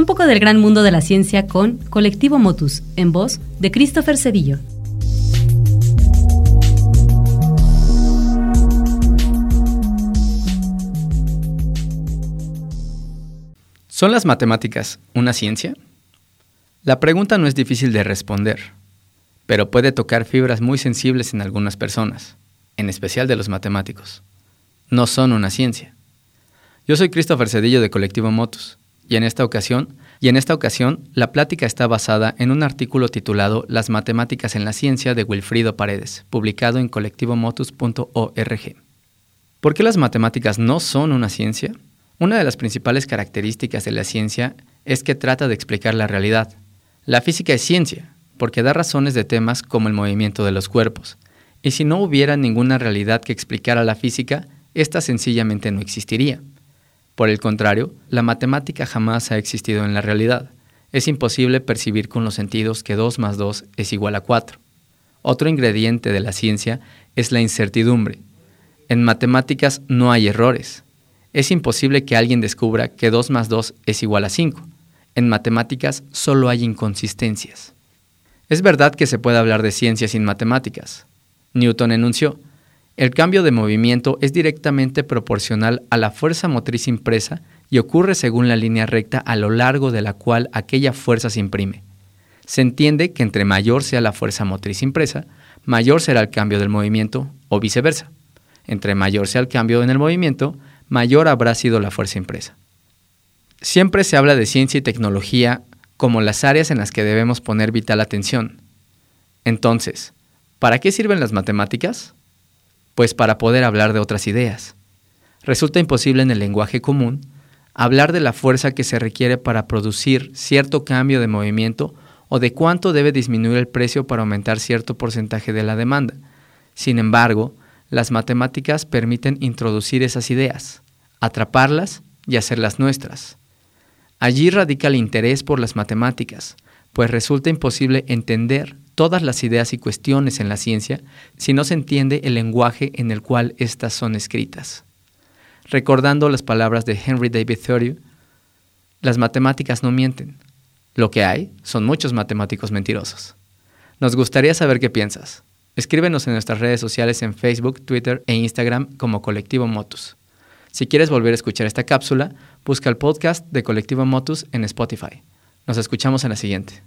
Un poco del gran mundo de la ciencia con Colectivo Motus, en voz de Christopher Cedillo. ¿Son las matemáticas una ciencia? La pregunta no es difícil de responder, pero puede tocar fibras muy sensibles en algunas personas, en especial de los matemáticos. No son una ciencia. Yo soy Christopher Cedillo de Colectivo Motus, y en esta ocasión, y en esta ocasión, la plática está basada en un artículo titulado Las matemáticas en la ciencia de Wilfrido Paredes, publicado en colectivomotus.org. ¿Por qué las matemáticas no son una ciencia? Una de las principales características de la ciencia es que trata de explicar la realidad. La física es ciencia, porque da razones de temas como el movimiento de los cuerpos. Y si no hubiera ninguna realidad que explicara la física, ésta sencillamente no existiría. Por el contrario, la matemática jamás ha existido en la realidad. Es imposible percibir con los sentidos que 2 más 2 es igual a 4. Otro ingrediente de la ciencia es la incertidumbre. En matemáticas no hay errores, es imposible que alguien descubra que 2 más 2 es igual a 5. En matemáticas solo hay inconsistencias. Es verdad que se puede hablar de ciencia sin matemáticas. Newton enunció, el cambio de movimiento es directamente proporcional a la fuerza motriz impresa y ocurre según la línea recta a lo largo de la cual aquella fuerza se imprime. Se entiende que entre mayor sea la fuerza motriz impresa, mayor será el cambio del movimiento o viceversa. Entre mayor sea el cambio en el movimiento, mayor habrá sido la fuerza impresa. Siempre se habla de ciencia y tecnología como las áreas en las que debemos poner vital atención. Entonces, ¿para qué sirven las matemáticas? Pues para poder hablar de otras ideas. Resulta imposible en el lenguaje común hablar de la fuerza que se requiere para producir cierto cambio de movimiento o de cuánto debe disminuir el precio para aumentar cierto porcentaje de la demanda. Sin embargo, las matemáticas permiten introducir esas ideas, atraparlas y hacerlas nuestras. Allí radica el interés por las matemáticas, pues resulta imposible entender todas las ideas y cuestiones en la ciencia si no se entiende el lenguaje en el cual éstas son escritas. Recordando las palabras de Henry David Thoreau, las matemáticas no mienten. Lo que hay son muchos matemáticos mentirosos. Nos gustaría saber qué piensas. Escríbenos en nuestras redes sociales en Facebook, Twitter e Instagram como Colectivo Motus. Si quieres volver a escuchar esta cápsula, busca el podcast de Colectivo Motus en Spotify. Nos escuchamos en la siguiente.